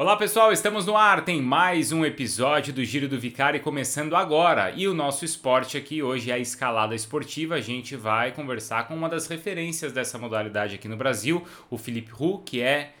Olá pessoal, estamos no ar. Tem mais um episódio do Giro do Vicari começando agora. E o nosso esporte aqui hoje é a escalada esportiva. A gente vai conversar com uma das referências dessa modalidade aqui no Brasil, o Felipe Hu, que é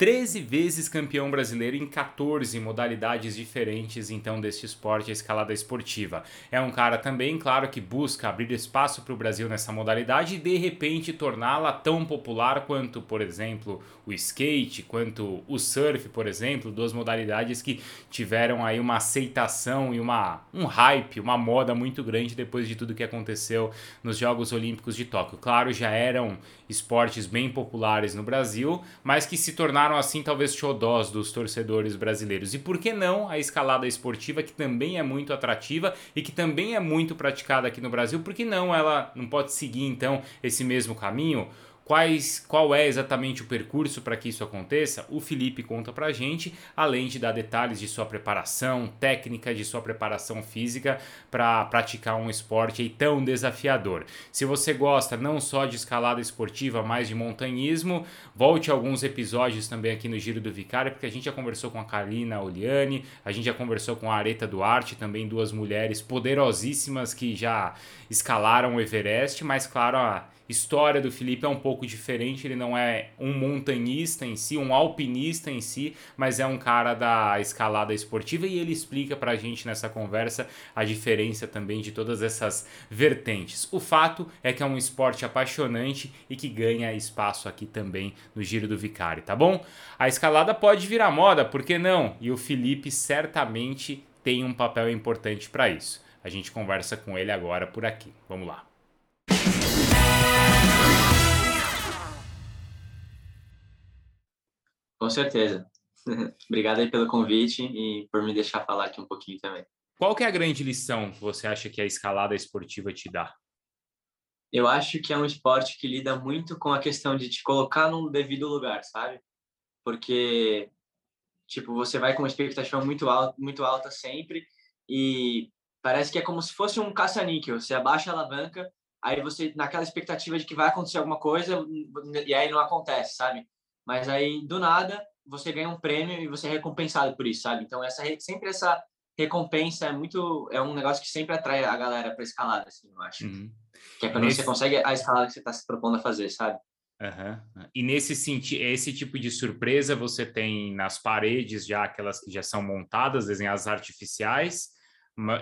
13 vezes campeão brasileiro em 14 modalidades diferentes, então, deste esporte, a escalada esportiva. É um cara também, claro, que busca abrir espaço para o Brasil nessa modalidade e, de repente, torná-la tão popular quanto, por exemplo, o skate, quanto o surf, por exemplo, duas modalidades que tiveram aí uma aceitação e uma, um hype, uma moda muito grande depois de tudo que aconteceu nos Jogos Olímpicos de Tóquio. Claro, já eram esportes bem populares no Brasil, mas que se tornaram assim talvez xodós dos torcedores brasileiros. E por que não a escalada esportiva, que também é muito atrativa e que também é muito praticada aqui no Brasil, por que não ela não pode seguir então esse mesmo caminho? Quais, qual é exatamente o percurso para que isso aconteça? O Felipe conta para a gente, além de dar detalhes de sua preparação técnica, de sua preparação física para praticar um esporte tão desafiador. Se você gosta não só de escalada esportiva, mas de montanhismo, volte a alguns episódios também aqui no Giro do Vicário, porque a gente já conversou com a Kalina Oliani, a gente já conversou com a Areta Duarte, também duas mulheres poderosíssimas que já escalaram o Everest, mas claro, a história do Felipe é um pouco diferente, ele não é um montanhista em si, um alpinista em si, mas é um cara da escalada esportiva e ele explica pra gente nessa conversa a diferença também de todas essas vertentes. O fato é que é um esporte apaixonante e que ganha espaço aqui também no Giro do Vicari, tá bom? A escalada pode virar moda, por que não? E o Felipe certamente tem um papel importante para isso. A gente conversa com ele agora por aqui. Vamos lá. Com certeza. Obrigado aí pelo convite e por me deixar falar aqui um pouquinho também. Qual que é a grande lição que você acha que a escalada esportiva te dá? Eu acho que é um esporte que lida muito com a questão de te colocar no devido lugar, sabe? Porque tipo, você vai com uma expectativa muito alta, muito alta sempre e parece que é como se fosse um caça-níquel. Você abaixa a alavanca, aí você naquela expectativa de que vai acontecer alguma coisa e aí não acontece, sabe? Mas aí do nada você ganha um prêmio e você é recompensado por isso, sabe? Então essa sempre essa recompensa é muito é um negócio que sempre atrai a galera para escalada, assim, eu acho. Uhum. Que é quando você consegue a escalada que você está se propondo a fazer, sabe? Uhum. E nesse sentido, esse tipo de surpresa você tem nas paredes já aquelas que já são montadas, desenhadas artificiais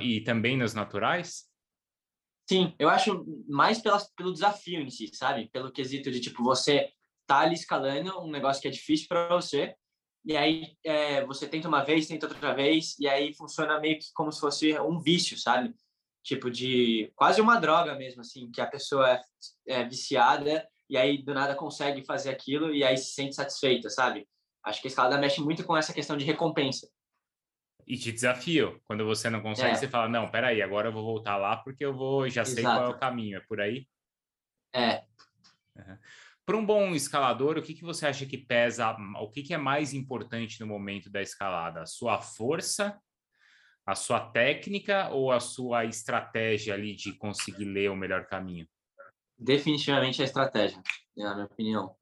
e também nas naturais? Sim, eu acho mais pelas, pelo desafio em si, sabe? Pelo quesito de tipo você tá ali escalando um negócio que é difícil para você, e aí é, você tenta uma vez, tenta outra vez, e aí funciona meio que como se fosse um vício, sabe? Tipo de quase uma droga mesmo, assim, que a pessoa é, é viciada e aí do nada consegue fazer aquilo e aí se sente satisfeita, sabe? Acho que a escalada mexe muito com essa questão de recompensa. E te desafio. Quando você não consegue, é. você fala, não, peraí, agora eu vou voltar lá porque eu vou, já sei Exato. qual é o caminho. É por aí? É. Uhum. Para um bom escalador, o que, que você acha que pesa, o que, que é mais importante no momento da escalada? A sua força, a sua técnica ou a sua estratégia ali de conseguir ler o melhor caminho? Definitivamente a estratégia, na minha opinião.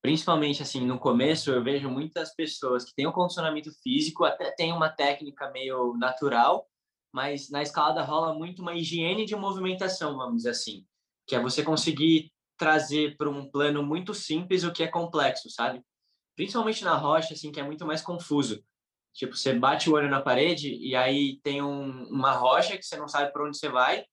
Principalmente assim, no começo eu vejo muitas pessoas que têm um condicionamento físico, até tem uma técnica meio natural, mas na escalada rola muito uma higiene de movimentação, vamos dizer assim, que é você conseguir trazer para um plano muito simples o que é complexo, sabe? Principalmente na rocha, assim, que é muito mais confuso. Tipo, você bate o olho na parede e aí tem um, uma rocha que você não sabe para onde você vai,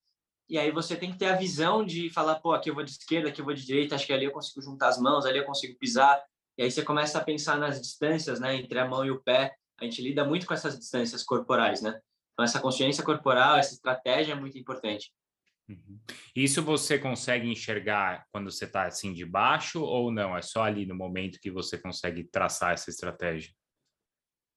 e aí você tem que ter a visão de falar, pô, aqui eu vou de esquerda, aqui eu vou de direita, acho que ali eu consigo juntar as mãos, ali eu consigo pisar. E aí você começa a pensar nas distâncias, né, entre a mão e o pé. A gente lida muito com essas distâncias corporais, né? Então essa consciência corporal, essa estratégia é muito importante. Uhum. Isso você consegue enxergar quando você está assim de baixo ou não? É só ali no momento que você consegue traçar essa estratégia?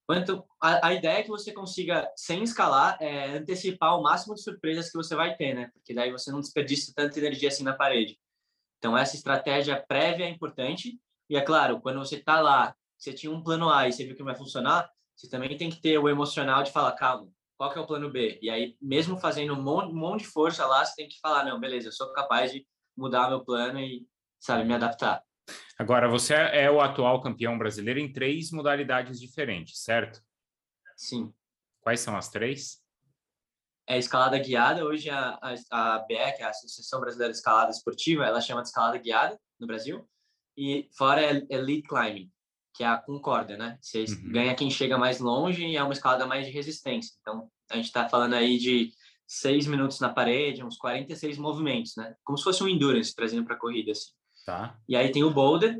Quanto a, a, ideia é que você consiga, sem escalar, é, antecipar o máximo de surpresas que você vai ter, né? Porque daí você não desperdiça tanta energia assim na parede. Então, essa estratégia prévia é importante. E é claro, quando você está lá, você tinha um plano A e você viu que vai funcionar, você também tem que ter o emocional de falar, calma, qual que é o plano B? E aí, mesmo fazendo um monte, um monte de força lá, você tem que falar, não, beleza, eu sou capaz de mudar meu plano e, sabe, me adaptar. Agora, você é o atual campeão brasileiro em três modalidades diferentes, certo? Sim. Quais são as três? É escalada guiada. Hoje a, a, a BEC, a Associação Brasileira de Escalada Esportiva, ela chama de escalada guiada no Brasil. E fora é Elite Climbing, que é a com corda, né? Você uhum. ganha quem chega mais longe e é uma escalada mais de resistência. Então, a gente está falando aí de seis minutos na parede, uns 46 movimentos, né? Como se fosse um endurance, trazendo para a corrida, assim. Tá. E aí tem o boulder,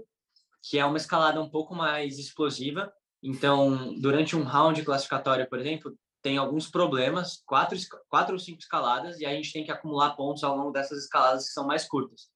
que é uma escalada um pouco mais explosiva. Então, durante um round classificatório, por exemplo, tem alguns problemas, quatro, quatro ou cinco escaladas, e a gente tem que acumular pontos ao longo dessas escaladas que são mais curtas.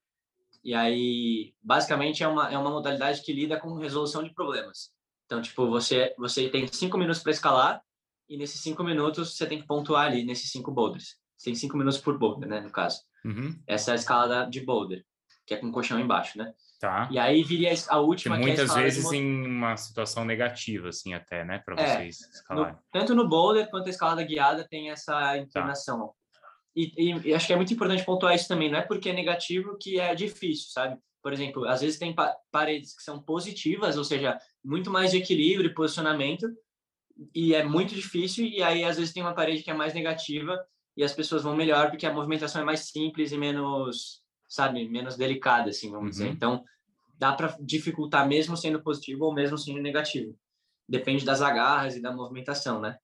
E aí, basicamente, é uma, é uma modalidade que lida com resolução de problemas. Então, tipo, você, você tem cinco minutos para escalar, e nesses cinco minutos você tem que pontuar ali nesses cinco boulders. Você tem cinco minutos por boulder, né, no caso. Uhum. Essa é a escalada de boulder que é com colchão embaixo, né? Tá. E aí viria a última que muitas que é vezes em uma situação negativa, assim, até, né, para é, vocês escalarem. tanto no boulder quanto a escalada guiada tem essa inclinação. Tá. E, e, e, acho que é muito importante pontuar isso também. Não é porque é negativo que é difícil, sabe? Por exemplo, às vezes tem pa paredes que são positivas, ou seja, muito mais de equilíbrio e posicionamento, e é muito difícil. E aí às vezes tem uma parede que é mais negativa e as pessoas vão melhor porque a movimentação é mais simples e menos sabe, menos delicada, assim, vamos uhum. dizer. Então, dá para dificultar mesmo sendo positivo ou mesmo sendo negativo. Depende das agarras e da movimentação, né?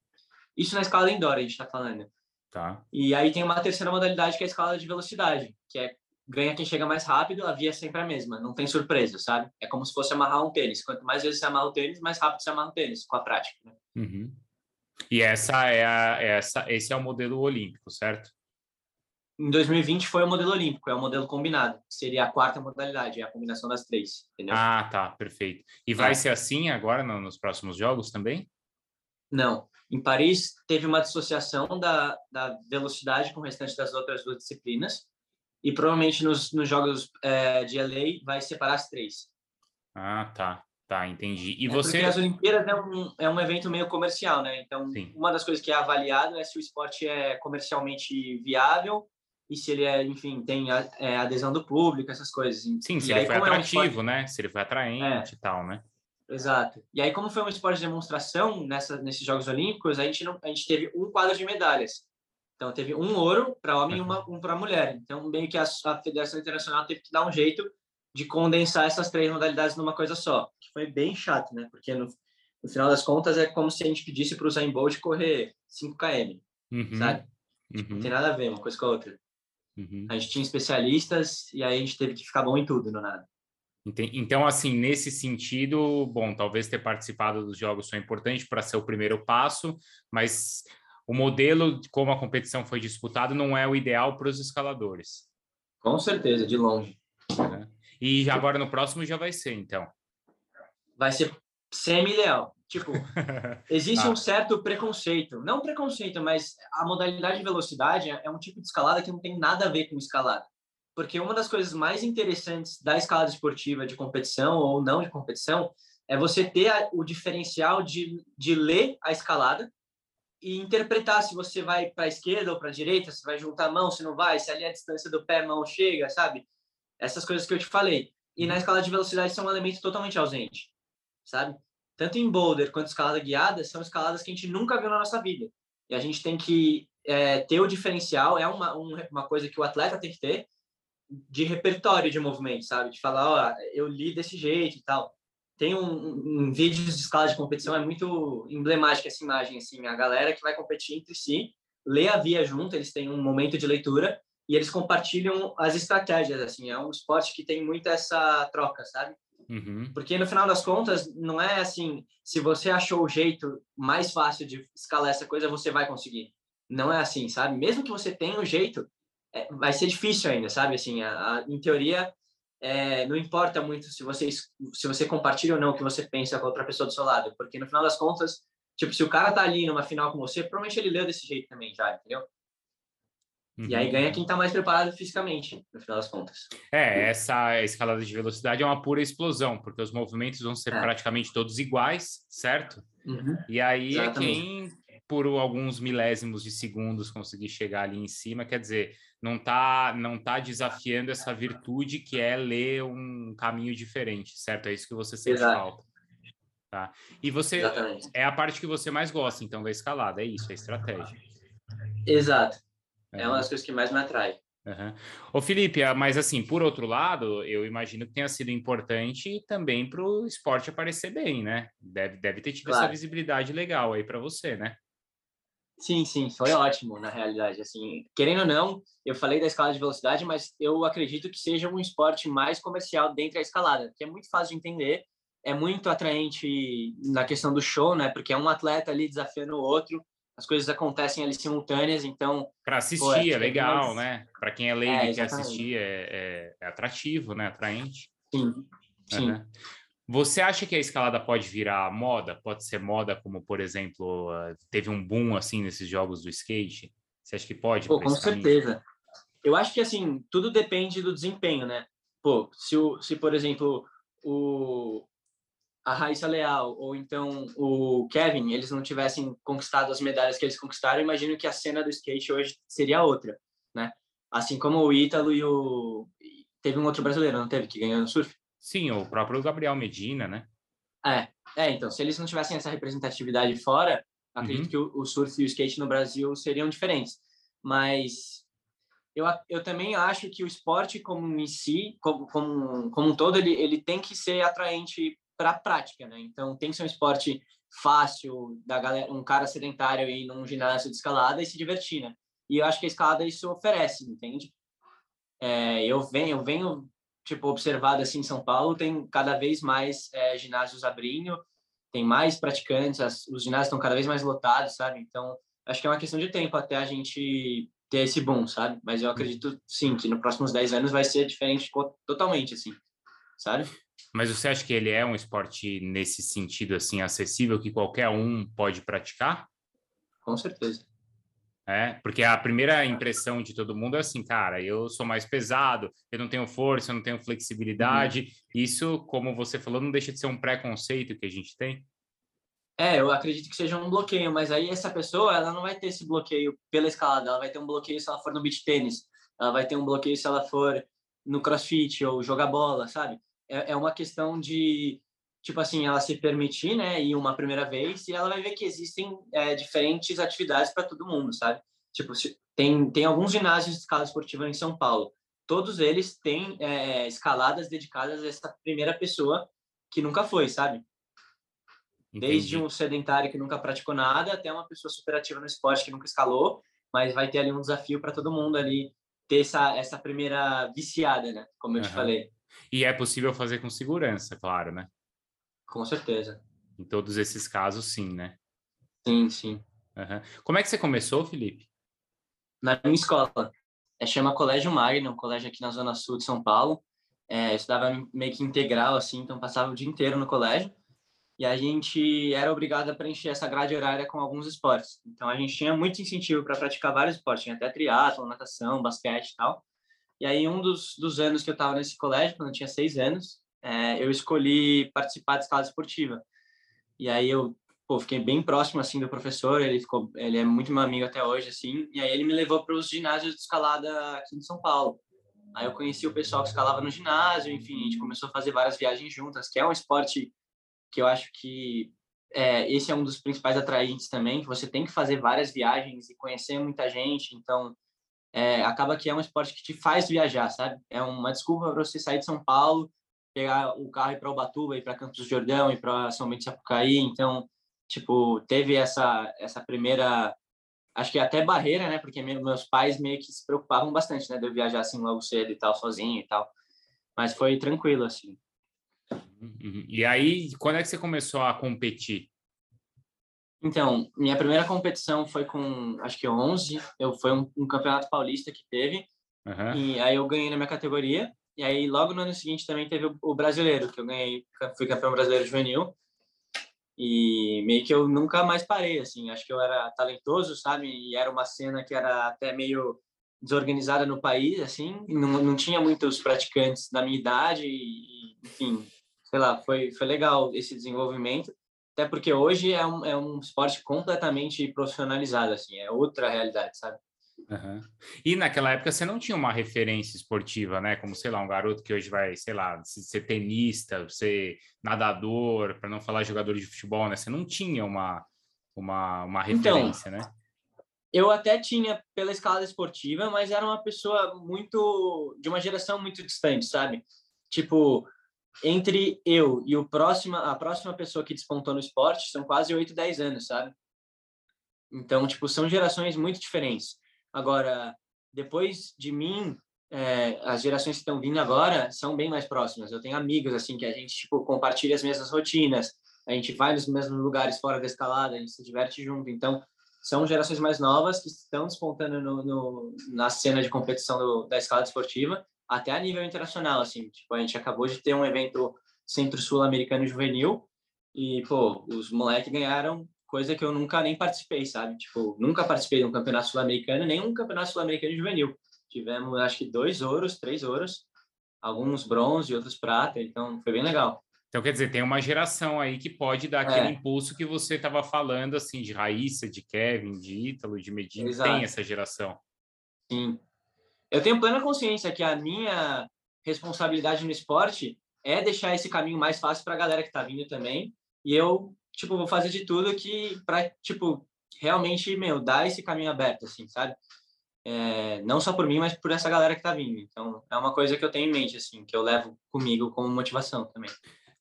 Isso na escala indoor a gente está falando. Tá. E aí tem uma terceira modalidade que é a escala de velocidade, que é ganha quem chega mais rápido, a via é sempre a mesma, não tem surpresa, sabe? É como se fosse amarrar um tênis. Quanto mais vezes você amarra o tênis, mais rápido você amarra o tênis, com a prática. Né? Uhum. E essa é a, essa, esse é o modelo olímpico, certo? em 2020 foi o modelo olímpico, é o modelo combinado, seria a quarta modalidade, é a combinação das três, entendeu? Ah, tá, perfeito. E vai é. ser assim agora no, nos próximos jogos também? Não. Em Paris teve uma dissociação da, da velocidade com o restante das outras duas disciplinas e provavelmente nos, nos jogos é, de LA vai separar as três. Ah, tá. Tá, entendi. E é você. Porque as Olimpíadas é um, é um evento meio comercial, né? Então, Sim. uma das coisas que é avaliado é se o esporte é comercialmente viável e se ele é, enfim, tem a, é, adesão do público, essas coisas. Sim, se e ele aí, foi atrativo, é um esporte... né? Se ele foi atraente é. e tal, né? Exato. E aí, como foi um esporte de demonstração nessa, nesses Jogos Olímpicos, a gente, não, a gente teve um quadro de medalhas. Então, teve um ouro para homem e uma, um para mulher. Então, meio que a, a Federação Internacional teve que dar um jeito de condensar essas três modalidades numa coisa só, que foi bem chato, né? Porque no, no final das contas é como se a gente pedisse para o Usain Bolt correr 5 km, uhum. sabe? Tipo, uhum. Não tem nada a ver uma coisa com a outra. Uhum. A gente tinha especialistas e aí a gente teve que ficar bom em tudo, no nada. Então, assim, nesse sentido, bom, talvez ter participado dos jogos foi importante para ser o primeiro passo, mas o modelo de como a competição foi disputada não é o ideal para os escaladores. Com certeza, de longe. Uhum. E agora no próximo já vai ser, então. Vai ser semi-ideal. Tipo, existe ah. um certo preconceito. Não preconceito, mas a modalidade de velocidade é um tipo de escalada que não tem nada a ver com escalada. Porque uma das coisas mais interessantes da escalada esportiva de competição ou não de competição é você ter o diferencial de, de ler a escalada e interpretar se você vai para a esquerda ou para a direita, se vai juntar a mão, se não vai, se ali a distância do pé mão chega, sabe? Essas coisas que eu te falei. E na uhum. escalada de velocidade são um elemento totalmente ausente, sabe? tanto em boulder quanto escalada guiada, são escaladas que a gente nunca viu na nossa vida. E a gente tem que é, ter o diferencial, é uma, uma coisa que o atleta tem que ter, de repertório de movimento, sabe? De falar, ó, eu li desse jeito e tal. Tem um, um vídeo de escala de competição, é muito emblemática essa imagem, assim, a galera que vai competir entre si, lê a via junto, eles têm um momento de leitura e eles compartilham as estratégias, assim, é um esporte que tem muito essa troca, sabe? Uhum. Porque no final das contas, não é assim, se você achou o jeito mais fácil de escalar essa coisa, você vai conseguir. Não é assim, sabe? Mesmo que você tenha o um jeito, é, vai ser difícil ainda, sabe? Assim, a, a, em teoria, é, não importa muito se você, se você compartilha ou não o que você pensa com outra pessoa do seu lado, porque no final das contas, tipo, se o cara tá ali numa final com você, provavelmente ele leu desse jeito também já, entendeu? Uhum. E aí uhum. ganha quem está mais preparado fisicamente, no final das contas. É, essa escalada de velocidade é uma pura explosão, porque os movimentos vão ser é. praticamente todos iguais, certo? Uhum. E aí é quem, por alguns milésimos de segundos conseguir chegar ali em cima, quer dizer, não tá, não tá desafiando essa virtude que é ler um caminho diferente, certo? É isso que você sente Exato. falta. Tá? E você Exatamente. é a parte que você mais gosta, então, da escalada, é isso, a estratégia. Exato. É, é uma das coisas que mais me atrai. Uhum. Ô Felipe, ah, mas assim, por outro lado, eu imagino que tenha sido importante também para o esporte aparecer bem, né? Deve, deve ter tido claro. essa visibilidade legal aí para você, né? Sim, sim, foi ótimo na realidade. Assim, querendo ou não, eu falei da escalada de velocidade, mas eu acredito que seja um esporte mais comercial dentro da escalada, que é muito fácil de entender, é muito atraente na questão do show, né? Porque é um atleta ali desafiando o outro, as coisas acontecem ali simultâneas, então. Para assistir pô, é, é legal, né? Para quem é leigo é, e quer assistir, é, é, é, atrativo, né? Atraente. Sim, sim. Uhum. Você acha que a escalada pode virar moda? Pode ser moda, como por exemplo, teve um boom assim nesses jogos do skate? Você acha que pode? Pô, com certeza. Eu acho que assim tudo depende do desempenho, né? Pô, se, o, se por exemplo o, a Raíssa Leal ou então o Kevin, eles não tivessem conquistado as medalhas que eles conquistaram, imagino que a cena do skate hoje seria outra, né? Assim como o Ítalo e o... Teve um outro brasileiro, não teve, que ganhou no surf? Sim, o próprio Gabriel Medina, né? É, é então, se eles não tivessem essa representatividade fora, acredito uhum. que o, o surf e o skate no Brasil seriam diferentes. Mas eu, eu também acho que o esporte como em si, como, como, como um todo, ele, ele tem que ser atraente para a prática, né? Então tem que ser um esporte fácil da galera, um cara sedentário ir num ginásio de escalada e se divertir, né? E eu acho que a escalada isso oferece, entende? É, eu venho, eu venho tipo observado assim em São Paulo tem cada vez mais é, ginásios abrindo, tem mais praticantes, as, os ginásios estão cada vez mais lotados, sabe? Então acho que é uma questão de tempo até a gente ter esse boom, sabe? Mas eu acredito sim que nos próximos 10 anos vai ser diferente totalmente assim, sabe? Mas você acha que ele é um esporte nesse sentido assim acessível que qualquer um pode praticar? Com certeza. É, porque a primeira impressão de todo mundo é assim, cara, eu sou mais pesado, eu não tenho força, eu não tenho flexibilidade. Uhum. Isso, como você falou, não deixa de ser um preconceito que a gente tem. É, eu acredito que seja um bloqueio, mas aí essa pessoa, ela não vai ter esse bloqueio pela escalada, ela vai ter um bloqueio se ela for no beach tênis, ela vai ter um bloqueio se ela for no crossfit ou jogar bola, sabe? é, é uma questão de, tipo assim, ela se permitir, né, ir uma primeira vez e ela vai ver que existem é, diferentes atividades para todo mundo, sabe? Tipo, tem, tem alguns ginásios de escala esportiva em São Paulo. Todos eles têm é, escaladas dedicadas a essa primeira pessoa que nunca foi, sabe? Entendi. Desde um sedentário que nunca praticou nada até uma pessoa superativa no esporte que nunca escalou, mas vai ter ali um desafio para todo mundo ali ter essa, essa primeira viciada, né? Como eu uhum. te falei. E é possível fazer com segurança, claro, né? Com certeza. Em todos esses casos, sim, né? Sim, sim. Uhum. Como é que você começou, Felipe? Na minha escola. É, chama Colégio Magno, um colégio aqui na Zona Sul de São Paulo. É, eu estudava meio que integral, assim, então passava o dia inteiro no colégio. E a gente era obrigado a preencher essa grade horária com alguns esportes. Então a gente tinha muito incentivo para praticar vários esportes, tinha até triatlo, natação, basquete e tal. E aí, um dos, dos anos que eu estava nesse colégio, quando eu tinha seis anos, é, eu escolhi participar de escala esportiva. E aí eu pô, fiquei bem próximo assim do professor, ele ficou, ele é muito meu amigo até hoje assim, e aí ele me levou para os ginásios de escalada aqui em São Paulo. Aí eu conheci o pessoal que escalava no ginásio, enfim, a gente começou a fazer várias viagens juntas, que é um esporte que eu acho que é, esse é um dos principais atraentes também, que você tem que fazer várias viagens e conhecer muita gente, então é, acaba que é um esporte que te faz viajar, sabe? É uma desculpa para você sair de São Paulo, pegar o carro e ir para Ubatuba, ir para Campos do Jordão, ir para São Bento Sapucaí. Então, tipo, teve essa essa primeira, acho que até barreira, né? Porque meus pais meio que se preocupavam bastante, né? De eu viajar assim logo cedo e tal, sozinho e tal. Mas foi tranquilo, assim. Uhum. E aí, quando é que você começou a competir? Então, minha primeira competição foi com, acho que 11, eu, foi um, um campeonato paulista que teve, uhum. e aí eu ganhei na minha categoria, e aí logo no ano seguinte também teve o, brasileiro, que eu ganhei, fui campeão brasileiro juvenil, e meio que eu nunca mais parei, assim, acho que eu era talentoso, sabe, e era uma cena que era até meio desorganizada no país, assim, não, não tinha muitos praticantes da minha idade, e, enfim, sei lá, foi, foi legal esse desenvolvimento, Até porque hoje é um, é um esporte completamente profissionalizado, assim, é outra realidade, sabe? Uhum. E naquela época você não tinha uma referência esportiva, né? Como, sei lá, um garoto que hoje vai, sei lá, ser tenista, ser nadador, para não falar jogador de futebol, né? Você não tinha uma, uma, uma então, referência, então, né? Eu até tinha pela escala esportiva, mas era uma pessoa muito. de uma geração muito distante, sabe? Tipo, entre eu e o próxima, a próxima pessoa que despontou no esporte são quase 8, 10 anos, sabe? Então, tipo, são gerações muito diferentes. Agora, depois de mim, é, as gerações que estão vindo agora são bem mais próximas. Eu tenho amigos, assim, que a gente, tipo, compartilha as mesmas rotinas, a gente vai nos mesmos lugares fora da escalada, a gente se diverte junto. Então, são gerações mais novas que estão despontando no, no na cena de competição do, da escalada esportiva, até a nível internacional, assim. Tipo, a gente acabou de ter um evento Centro-Sul-Americano Juvenil e, pô, os moleques ganharam coisa que eu nunca nem participei, sabe? Tipo, nunca participei de um campeonato sul-americano, nem um campeonato sul-americano juvenil. Tivemos, acho que, dois ouros, três ouros, alguns bronze e outros prata, então foi bem legal. Então, quer dizer, tem uma geração aí que pode dar aquele é. impulso que você estava falando, assim, de Raíssa, de Kevin, de Ítalo, de Medina, Exato. tem essa geração. Sim. Eu tenho plena consciência que a minha responsabilidade no esporte é deixar esse caminho mais fácil para a galera que está vindo também, e eu tipo, vou fazer de tudo que para tipo realmente, meu, dar esse caminho aberto assim, sabe? É, não só por mim, mas por essa galera que tá vindo. Então, é uma coisa que eu tenho em mente assim, que eu levo comigo como motivação também.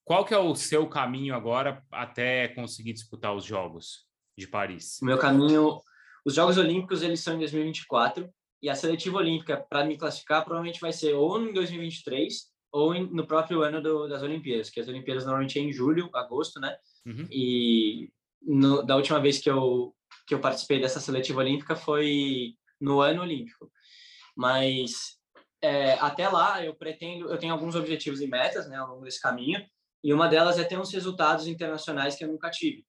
Qual que é o seu caminho agora até conseguir disputar os jogos de Paris? O meu caminho, os Jogos Olímpicos, eles são em 2024 e a seletiva olímpica para me classificar provavelmente vai ser ou em 2023 ou em, no próprio ano do, das Olimpíadas, que as Olimpíadas normalmente é em julho, agosto, né? Uhum. E no, da última vez que eu, que eu participei dessa seletiva olímpica foi no ano olímpico. Mas é, até lá eu pretendo, eu tenho alguns objetivos e metas, né, ao longo desse caminho, e uma delas é ter uns resultados internacionais que eu nunca tive.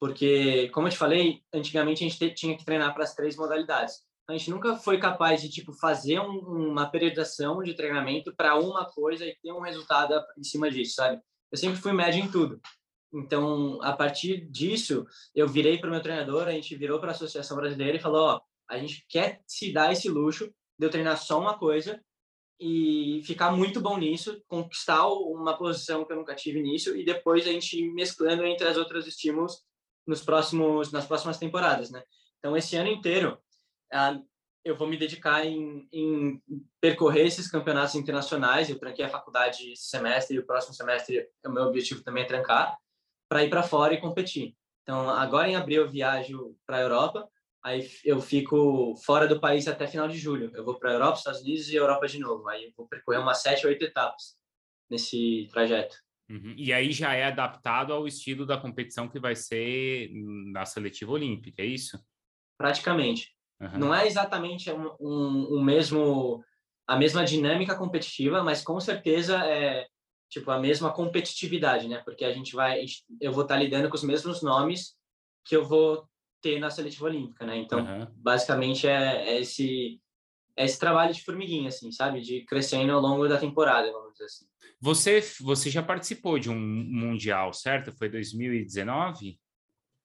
Porque, como eu te falei, antigamente a gente tinha que treinar para as três modalidades a gente nunca foi capaz de tipo fazer um, uma periodização de treinamento para uma coisa e ter um resultado em cima disso, sabe? Eu sempre fui médio em tudo. Então, a partir disso, eu virei para o meu treinador, a gente virou para a Associação Brasileira e falou: ó, a gente quer se dar esse luxo de eu treinar só uma coisa e ficar muito bom nisso, conquistar uma posição que eu nunca tive nisso e depois a gente ir mesclando entre as outros estímulos nos próximos nas próximas temporadas, né? Então, esse ano inteiro eu vou me dedicar em, em, percorrer esses campeonatos internacionais. Eu tranquei a faculdade esse semestre e o próximo semestre o meu objetivo também é trancar para ir para fora e competir. Então, agora em abril eu viajo para a Europa, aí eu fico fora do país até final de julho. Eu vou para a Europa, Estados Unidos e Europa de novo. Aí eu vou percorrer umas sete, oito etapas nesse trajeto. Uhum. E aí já é adaptado ao estilo da competição que vai ser na seletiva olímpica, é isso? Praticamente. Uhum. Não é exatamente um, um, um, mesmo a mesma dinâmica competitiva, mas com certeza é tipo a mesma competitividade, né? Porque a gente vai, eu vou estar lidando com os mesmos nomes que eu vou ter na seletiva olímpica, né? Então, uhum. basicamente é, é, esse é esse trabalho de formiguinha, assim, sabe? De crescendo ao longo da temporada, vamos dizer assim. Você, você já participou de um mundial, certo? Foi 2019?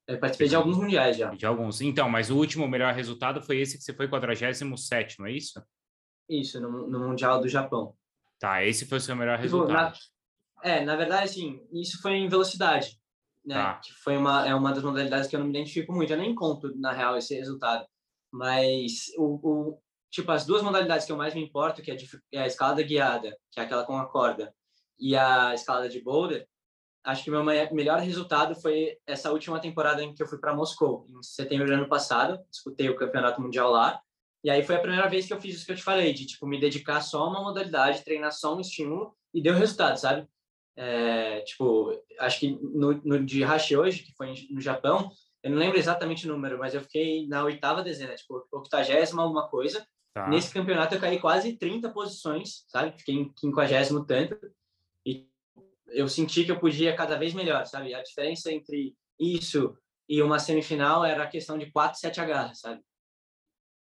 Eu participei de alguns mundiais já. De alguns. Então, mas o último melhor resultado foi esse que você foi 47 não é isso? Isso, no, no Mundial do Japão. Tá, esse foi o seu melhor tipo, resultado. Na, é, na verdade, assim, isso foi em velocidade, né? Tá. Que foi uma, é uma das modalidades que eu não me identifico muito. Eu nem conto, na real, esse resultado. Mas, o, o tipo, as duas modalidades que eu mais me importo, que é, é a escalada guiada, que é aquela com a corda, e a escalada de boulder, acho que meu melhor resultado foi essa última temporada em que eu fui para Moscou, em setembro do ano passado, disputei o campeonato mundial lá. E aí foi a primeira vez que eu fiz isso que eu te falei, de tipo me dedicar só a uma modalidade, treinar só um estímulo e deu resultado, sabe? É, tipo, acho que no, no de Hashi hoje, que foi no Japão, eu não lembro exatamente o número, mas eu fiquei na oitava dezena, tipo, octagésima alguma coisa. Tá. Nesse campeonato eu caí quase 30 posições, sabe? Fiquei em quinquagésimo tanto. E eu senti que eu podia cada vez melhor, sabe? A diferença entre isso e uma semifinal era a questão de 4, 7 agarras, sabe?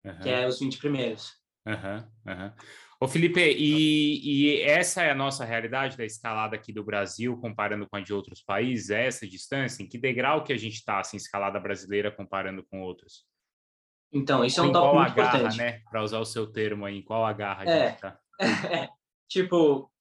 Uhum. Que é os 20 primeiros. Uhum, uhum. Ô Felipe, e, e, essa é a nossa realidade da escalada aqui do Brasil, comparando com a de outros países, é essa distância? Em que degrau que a gente está, assim, escalada brasileira comparando com outros? Então, isso é um tópico muito agarra, importante. né? Para usar o seu termo aí, em qual agarra a é, gente tá? É, tipo,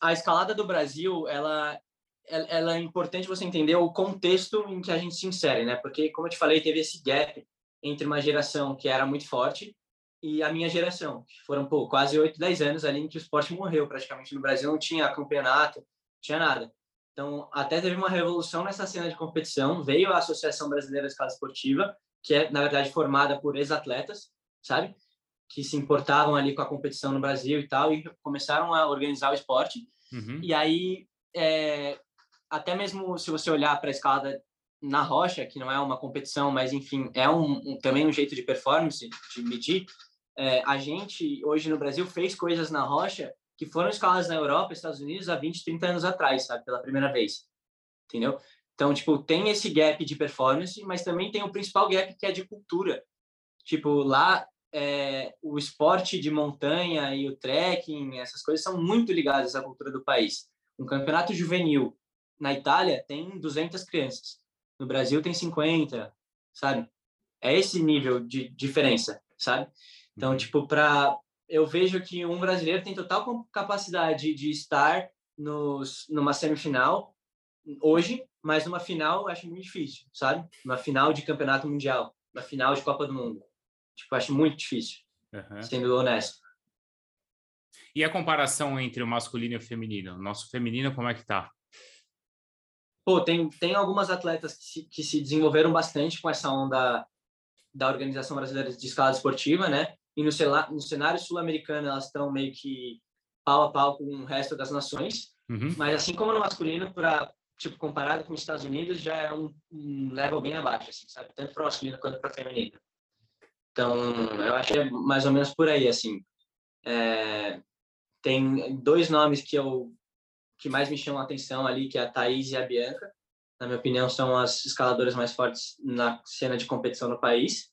a escalada do Brasil, ela, ela é importante você entender o contexto em que a gente se insere, né? Porque, como eu te falei, teve esse gap entre uma geração que era muito forte e a minha geração, que foram pô, quase 8, 10 anos ali em que o esporte morreu praticamente no Brasil, não tinha campeonato, não tinha nada. Então, até teve uma revolução nessa cena de competição, veio a Associação Brasileira de Escala Esportiva, que é, na verdade, formada por ex-atletas, sabe? Que se importavam ali com a competição no Brasil e tal, e começaram a organizar o esporte. Uhum. E aí, é, até mesmo se você olhar para a escalada na rocha, que não é uma competição, mas enfim, é um, um também um jeito de performance, de medir, é, a gente, hoje no Brasil, fez coisas na rocha que foram escaladas na Europa, Estados Unidos, há 20, 30 anos atrás, sabe? Pela primeira vez. Entendeu? Então, tipo, tem esse gap de performance, mas também tem o principal gap que é de cultura. Tipo, lá é, o esporte de montanha e o trekking, essas coisas são muito ligadas à cultura do país. Um campeonato juvenil na Itália tem 200 crianças. No Brasil tem 50, sabe? É esse nível de diferença, sabe? Então, uhum. tipo, para eu vejo que um brasileiro tem total capacidade de estar nos, numa semifinal hoje, mas numa final eu acho muito difícil, sabe? Uma final de campeonato mundial, uma final de Copa do Mundo. Tipo, acho muito difícil, uhum. sendo honesto. E a comparação entre o masculino e o feminino? Nosso feminino, como é que tá? Pô, tem, tem algumas atletas que se, que se desenvolveram bastante com essa onda da Organização Brasileira de Escala Esportiva, né? e no, no cenário sul-americano elas estão meio que pau a pau com o resto das nações. Uhum. Mas assim como no masculino, para tipo comparado com os Estados Unidos, já é um, um level bem abaixo, assim, sabe? Tanto para o masculino quanto para o feminino. Então, eu acho que é mais ou menos por aí, assim. É, tem dois nomes que eu que mais me chamam a atenção ali, que é a Thaís e a Bianca. Na minha opinião, são as escaladoras mais fortes na cena de competição no país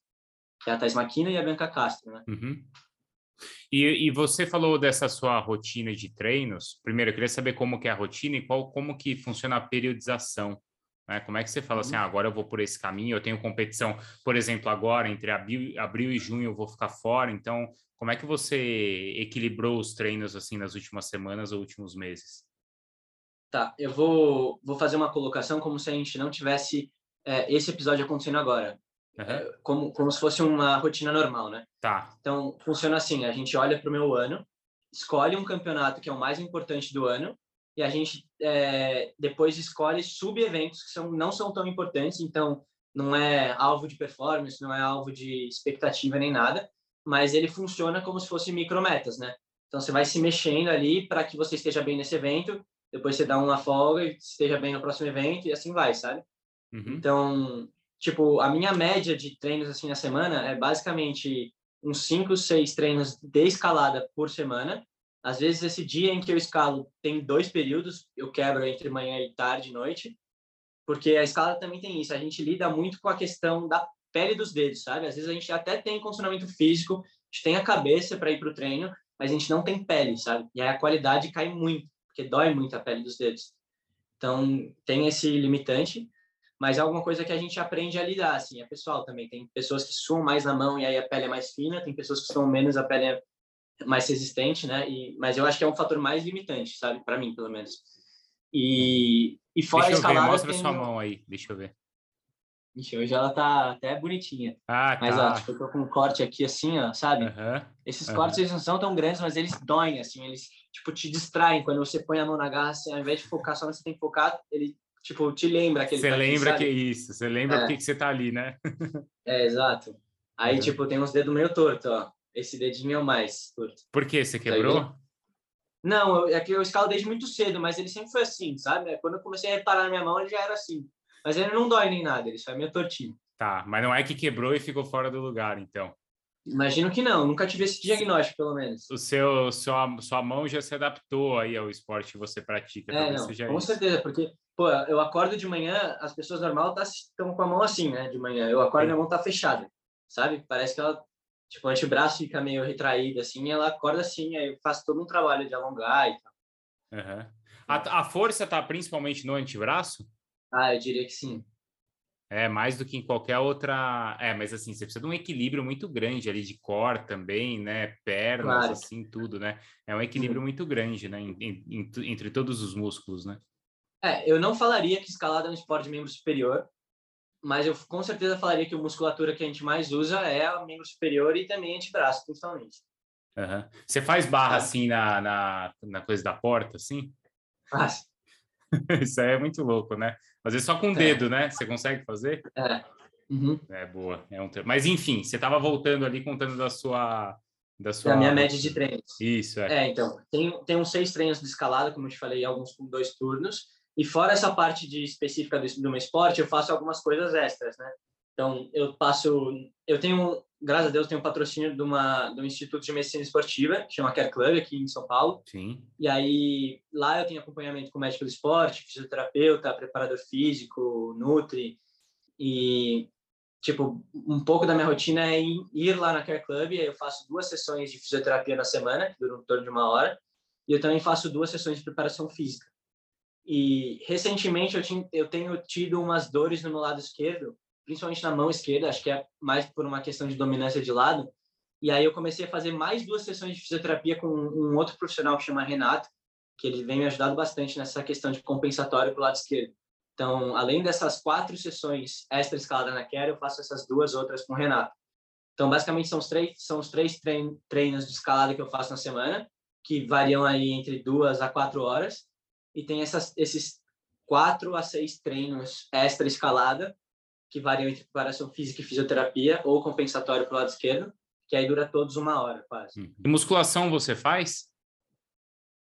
que é a Thais Maquina e a Bianca Castro, né? Uhum. E, e, você falou dessa sua rotina de treinos. Primeiro, eu queria saber como que é a rotina e qual, como que funciona a periodização. Né? Como é que você fala assim, uhum. ah, agora eu vou por esse caminho, eu tenho competição, por exemplo, agora, entre abril, abril e junho eu vou ficar fora, então como é que você equilibrou os treinos assim nas últimas semanas ou últimos meses? Tá, eu vou, vou fazer uma colocação como se a gente não tivesse é, esse episódio acontecendo agora. Uhum. como, como se fosse uma rotina normal, né? Tá. Então, funciona assim, a gente olha para o meu ano, escolhe um campeonato que é o mais importante do ano, e a gente é, depois escolhe sub-eventos que são, não são tão importantes, então não é alvo de performance, não é alvo de expectativa nem nada, mas ele funciona como se fosse micrometas, né? Então você vai se mexendo ali para que você esteja bem nesse evento, depois você dá uma folga e esteja bem no próximo evento e assim vai, sabe? Uhum. Então, tipo, a minha média de treinos assim na semana é basicamente uns 5, 6 treinos de escalada por semana. Às vezes esse dia em que eu escalo tem dois períodos, eu quebro entre manhã e tarde e noite, porque a escalada também tem isso, a gente lida muito com a questão da pele dos dedos, sabe? Às vezes a gente até tem condicionamento físico, a gente tem a cabeça para ir para o treino, mas a gente não tem pele, sabe? E aí a qualidade cai muito, porque dói muito a pele dos dedos. Então, tem esse limitante mas é alguma coisa que a gente aprende a lidar, assim, é pessoal também. Tem pessoas que suam mais na mão e aí a pele é mais fina, tem pessoas que suam menos, a pele é mais resistente, né? E, mas eu acho que é um fator mais limitante, sabe? Para mim, pelo menos. E, e fora deixa a escalada... Ver, mostra tem... sua mão aí, deixa eu ver. Ixi, hoje ela tá até bonitinha. Ah, mas, tá. ó, tipo, eu tô com um corte aqui assim, ó, sabe? Uhum, Esses uhum. cortes, eles não são tão grandes, mas eles doem, assim, eles, tipo, te distraem. Quando você põe a mão na garra, assim, ao invés de focar só onde você tem que focar, ele tipo, te lembra aquele Você tá lembra aqui, que é isso, você lembra é. porque que você tá ali, né? é, exato. Aí, uhum. tipo, tem uns dedos meio tortos, ó. Esse dedinho é o mais torto. Por quê? Você quebrou? Não, é que eu escalo desde muito cedo, mas ele sempre foi assim, sabe? Quando eu comecei a reparar na minha mão, ele já era assim. Mas ele não dói nem nada, ele só é meio tortinho. Tá, mas não é que quebrou e ficou fora do lugar, então. Imagino que não, nunca tive esse diagnóstico, pelo menos. O seu, sua, sua mão já se adaptou aí ao esporte que você pratica. É, não, com isso. certeza, porque pô, eu acordo de manhã, as pessoas normal estão tá, com a mão assim, né, de manhã. Eu acordo e minha mão tá fechada, sabe? Parece que ela tipo, o antebraço fica meio retraído, assim, ela acorda assim, aí eu faço todo um trabalho de alongar e tal. Uhum. A, a força tá principalmente no antebraço? Ah, eu diria que sim. É, mais do que em qualquer outra. É, mas assim, você precisa de um equilíbrio muito grande ali de core também, né? Pernas, claro. assim, tudo, né? É um equilíbrio uhum. muito grande, né? Em, em, entre todos os músculos, né? É, eu não falaria que escalada é um esporte de membro superior, mas eu com certeza falaria que a musculatura que a gente mais usa é o membro superior e também antebraço, principalmente. Uhum. Você faz barra assim na, na, na coisa da porta, assim? Faz. Isso aí é muito louco, né? Fazer só com o é. dedo, né? Você consegue fazer? É. Uhum. É boa. É um... Mas enfim, você estava voltando ali contando da sua. Da, sua... da minha média de treinos. Isso, é. É, então, tem, tem uns seis treinos de escalada, como eu te falei, alguns com dois turnos. E fora essa parte de específica do, do meu esporte, eu faço algumas coisas extras, né? Então, eu passo. Eu tenho, graças a Deus, tenho um patrocínio de, uma, de um instituto de medicina esportiva, que chama Care Club, aqui em São Paulo. Sim. E aí, lá eu tenho acompanhamento com médico do esporte, fisioterapeuta, preparador físico, nutri. E, tipo, um pouco da minha rotina é ir lá na Care Club. E eu faço duas sessões de fisioterapia na semana, que duram em torno de uma hora. E eu também faço duas sessões de preparação física. E recentemente eu, tinha, eu tenho tido umas dores no meu lado esquerdo, principalmente na mão esquerda, acho que é mais por uma questão de dominância de lado. E aí eu comecei a fazer mais duas sessões de fisioterapia com um outro profissional que chama Renato, que ele vem me ajudando bastante nessa questão de compensatório para o lado esquerdo. Então, além dessas quatro sessões extra escalada na Care, eu faço essas duas outras com o Renato. Então, basicamente, são os três, são os três treinos de escalada que eu faço na semana, que variam aí entre duas a quatro horas e tem essas, esses quatro a seis treinos extra escalada, que variam entre preparação física e fisioterapia, ou compensatório para o lado esquerdo, que aí dura todos uma hora, quase. Hum. E musculação você faz?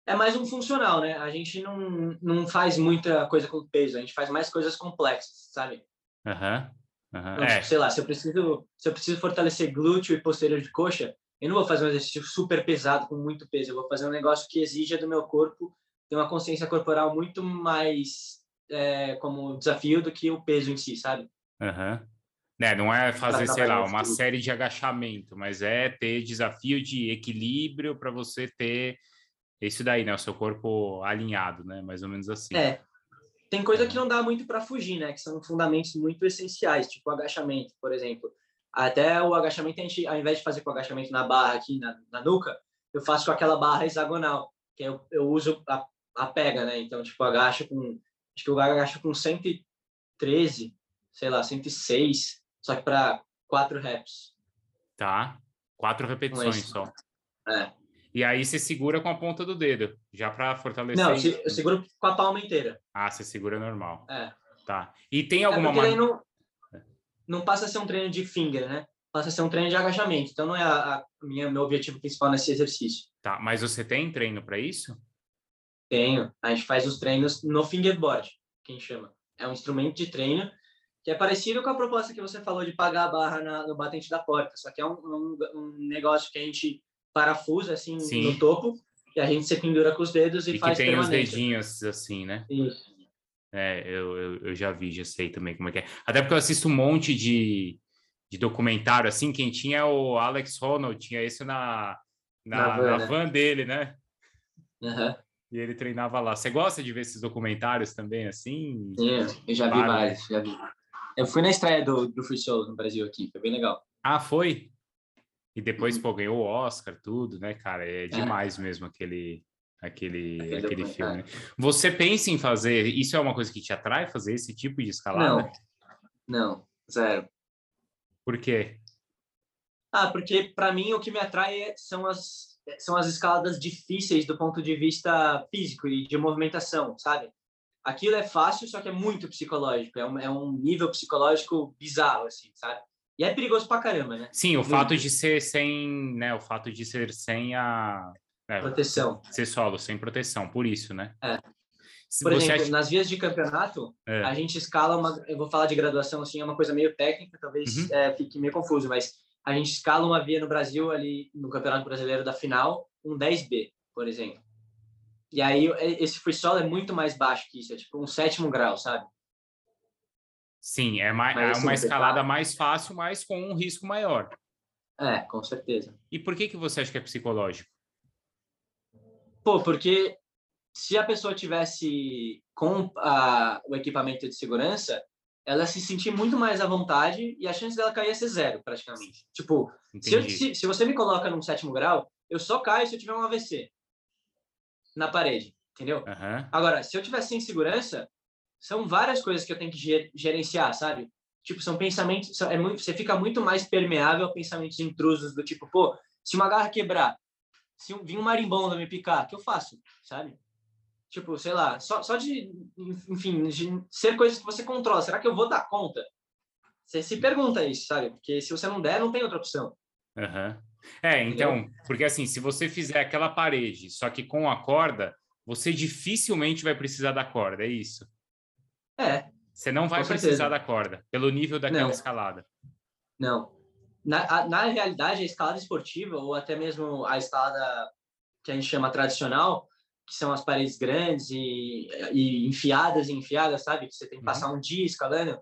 É mais um funcional, né? A gente não, não faz muita coisa com peso, a gente faz mais coisas complexas, sabe? Aham. Uhum. Uhum. Então, é. tipo, sei lá, se eu preciso se eu preciso fortalecer glúteo e posterior de coxa, eu não vou fazer um exercício super pesado com muito peso, eu vou fazer um negócio que exija do meu corpo tem uma consciência corporal muito mais é, como desafio do que o peso em si, sabe? Uhum. Não é fazer, sei lá, uma série de agachamento, mas é ter desafio de equilíbrio para você ter isso daí, né? O seu corpo alinhado, né? Mais ou menos assim. É. Tem coisa que não dá muito para fugir, né? Que são fundamentos muito essenciais, tipo o agachamento, por exemplo. Até o agachamento, a gente, ao invés de fazer com o agachamento na barra aqui, na, na nuca, eu faço com aquela barra hexagonal, que eu, eu uso a a pega, né? Então, tipo, agacha com. Acho que o agacha com 113, sei lá, 106, só que para quatro reps. Tá. Quatro repetições só. É. E aí você segura com a ponta do dedo, já para fortalecer. Não, eu seguro com a palma inteira. Ah, você segura normal. É. Tá. E tem alguma é maneira. Não, não passa a ser um treino de finger, né? Passa a ser um treino de agachamento. Então não é a, a minha, meu objetivo principal nesse exercício. Tá, mas você tem treino para isso? Tenho. A gente faz os treinos no fingerboard, quem chama. É um instrumento de treino que é parecido com a proposta que você falou de pagar a barra na, no batente da porta, só que é um, um, um negócio que a gente parafusa assim Sim. no topo e a gente se pendura com os dedos e, e faz que tem os dedinhos assim, né? Isso. É, eu, eu, eu, já vi, já sei também como é que é. Até porque eu assisto um monte de, de documentário, assim, quem tinha o Alex Honnold, tinha esse na, na, na, van, na né? van, dele, né? Uhum e ele treinava lá. Você gosta de ver esses documentários também, assim? Sim, eu já vi vários, já vi. Eu fui na estreia do, do Free Solo no Brasil aqui, foi bem legal. Ah, foi? E depois, uhum. pô, ganhou o Oscar, tudo, né, cara? É, é. demais é. mesmo aquele, aquele, aquele, aquele filme. Você pensa em fazer, isso é uma coisa que te atrai, fazer esse tipo de escalada? Não, não, zero. Por quê? Ah, porque para mim o que me atrai é, são as são as escaladas difíceis do ponto de vista físico e de movimentação, sabe? Aquilo é fácil, só que é muito psicológico, é um, é um nível psicológico bizarro, assim, sabe? E é perigoso pra caramba, né? Sim, o muito. fato de ser sem, né? O fato de ser sem a é, proteção, ser solo, sem proteção, por isso, né? É. Por Você exemplo, acha... nas vias de campeonato, é. a gente escala uma. Eu vou falar de graduação assim, é uma coisa meio técnica, talvez uhum. é, fique meio confuso, mas a gente escala uma via no Brasil ali no Campeonato Brasileiro da final, um 10B, por exemplo. E aí esse free solo é muito mais baixo que isso, é tipo um sétimo grau, sabe? Sim, é, mais, é uma escalada mais fácil, mas com um risco maior. É, com certeza. E por que, que você acha que é psicológico? Pô, porque se a pessoa tivesse com a, o equipamento de segurança, ela se sentir muito mais à vontade e a chance dela cair ia ser zero, praticamente. Tipo, se, eu, se, se, você me coloca num sétimo grau, eu só caio se eu tiver um AVC na parede, entendeu? Uhum. Agora, se eu tiver sem segurança, são várias coisas que eu tenho que gerenciar, sabe? Tipo, são pensamentos, é muito, você fica muito mais permeável a pensamentos intrusos do tipo, pô, se uma garra quebrar, se um, vir um marimbondo me picar, o que eu faço, sabe? Tipo, sei lá, só, só de, enfim, de ser coisas que você controla. Será que eu vou dar conta? Você se pergunta isso, sabe? Porque se você não der, não tem outra opção. Uhum. É, então, porque assim, se você fizer aquela parede, só que com a corda, você dificilmente vai precisar da corda, é isso? É. Você não vai precisar da corda, pelo nível daquela não. escalada. Não. Na, a, na realidade, a escalada esportiva, ou até mesmo a escalada que a gente chama tradicional, que são as paredes grandes e, e enfiadas e enfiadas, sabe? Que você tem que passar uhum. um dia escalando.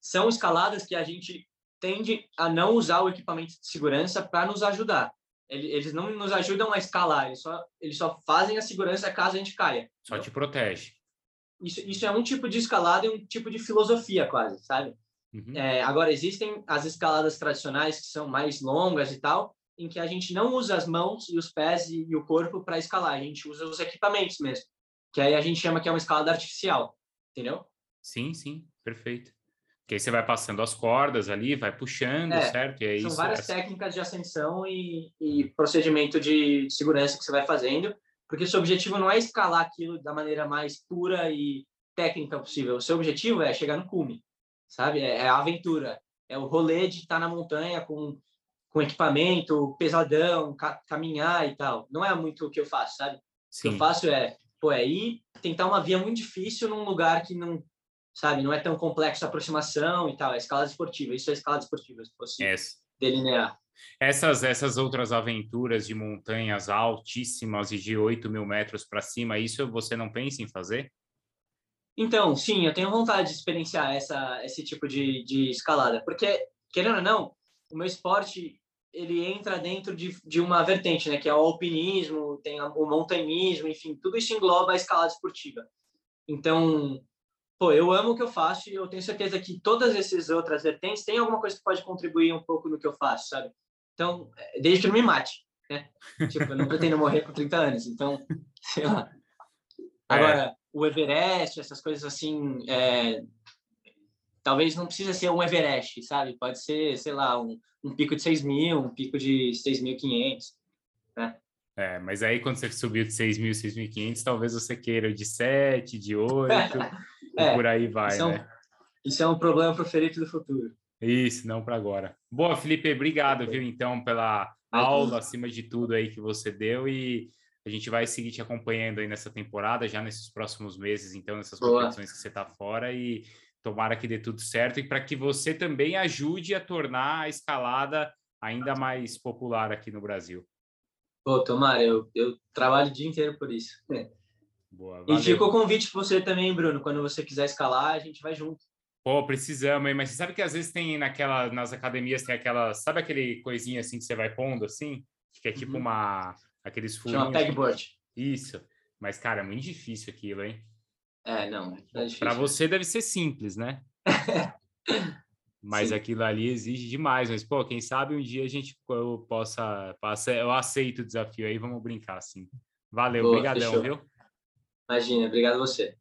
São escaladas que a gente tende a não usar o equipamento de segurança para nos ajudar. Eles não nos ajudam a escalar, eles só, eles só fazem a segurança caso a gente caia. Só te protege. Isso, isso é um tipo de escalada e um tipo de filosofia, quase, sabe? Uhum. É, agora, existem as escaladas tradicionais que são mais longas e tal, em que a gente não usa as mãos e os pés e, e o corpo para escalar, a gente usa os equipamentos mesmo, que aí a gente chama que é uma escalada artificial, entendeu? Sim, sim, perfeito. Que aí você vai passando as cordas ali, vai puxando, é, certo? E é são isso, várias essa... técnicas de ascensão e, e procedimento de segurança que você vai fazendo, porque o seu objetivo não é escalar aquilo da maneira mais pura e técnica possível. O seu objetivo é chegar no cume, sabe? É, é a aventura, é o rolê de estar na montanha com com equipamento pesadão, ca caminhar e tal. Não é muito o que eu faço, sabe? Sim. O que eu faço é, pô, é ir tentar uma via muito difícil num lugar que não, sabe, não é tão complexo a aproximação e tal. É escalada esportiva. Isso é escalada esportiva, se fosse yes. delinear. Essas, essas outras aventuras de montanhas altíssimas e de 8 mil metros para cima, isso você não pensa em fazer? Então, sim, eu tenho vontade de experienciar essa, esse tipo de, de escalada, porque, querendo ou não, o meu esporte ele entra dentro de, de uma vertente, né, que é o alpinismo, tem o montanhismo, enfim, tudo isso engloba a escalada esportiva. Então, pô, eu amo o que eu faço e eu tenho certeza que todas essas outras vertentes têm alguma coisa que pode contribuir um pouco no que eu faço, sabe? Então, desde que não me mate, né? Tipo, eu não pretendo morrer com 30 anos, então, sei lá. Agora, é. o Everest, essas coisas assim, é, talvez não precisa ser um Everest, sabe? Pode ser, sei lá, um, um pico de 6 mil, um pico de 6.500, né? É, mas aí quando você subiu de 6 mil, 6.500, talvez você queira de 7, de 8, é, e por aí vai, isso né? É um, isso é um problema para o Felipe do futuro. Isso, não para agora. Boa, Felipe, obrigado, viu, então, pela aula, acima de tudo aí que você deu e a gente vai seguir te acompanhando aí nessa temporada, já nesses próximos meses, então, nessas Boa. competições que você está fora e Tomara que dê tudo certo e para que você também ajude a tornar a escalada ainda mais popular aqui no Brasil. Pô, tomara, eu, eu trabalho o dia inteiro por isso. Boa, e fica o convite para você também, Bruno. Quando você quiser escalar, a gente vai junto. Pô, precisamos, hein? Mas você sabe que às vezes tem naquela, nas academias, tem aquela, sabe aquele coisinha assim que você vai pondo assim? Que é tipo uhum. uma, aqueles furinhos. Chama pegboard. Isso. Mas, cara, é muito difícil aquilo, hein? É, não. É Para você deve ser simples, né? mas Sim. aquilo ali exige demais. Mas, pô, quem sabe um dia a gente eu possa, possa eu aceito o desafio aí, vamos brincar assim. Valeu, obrigadão, viu? Imagina, obrigado a você.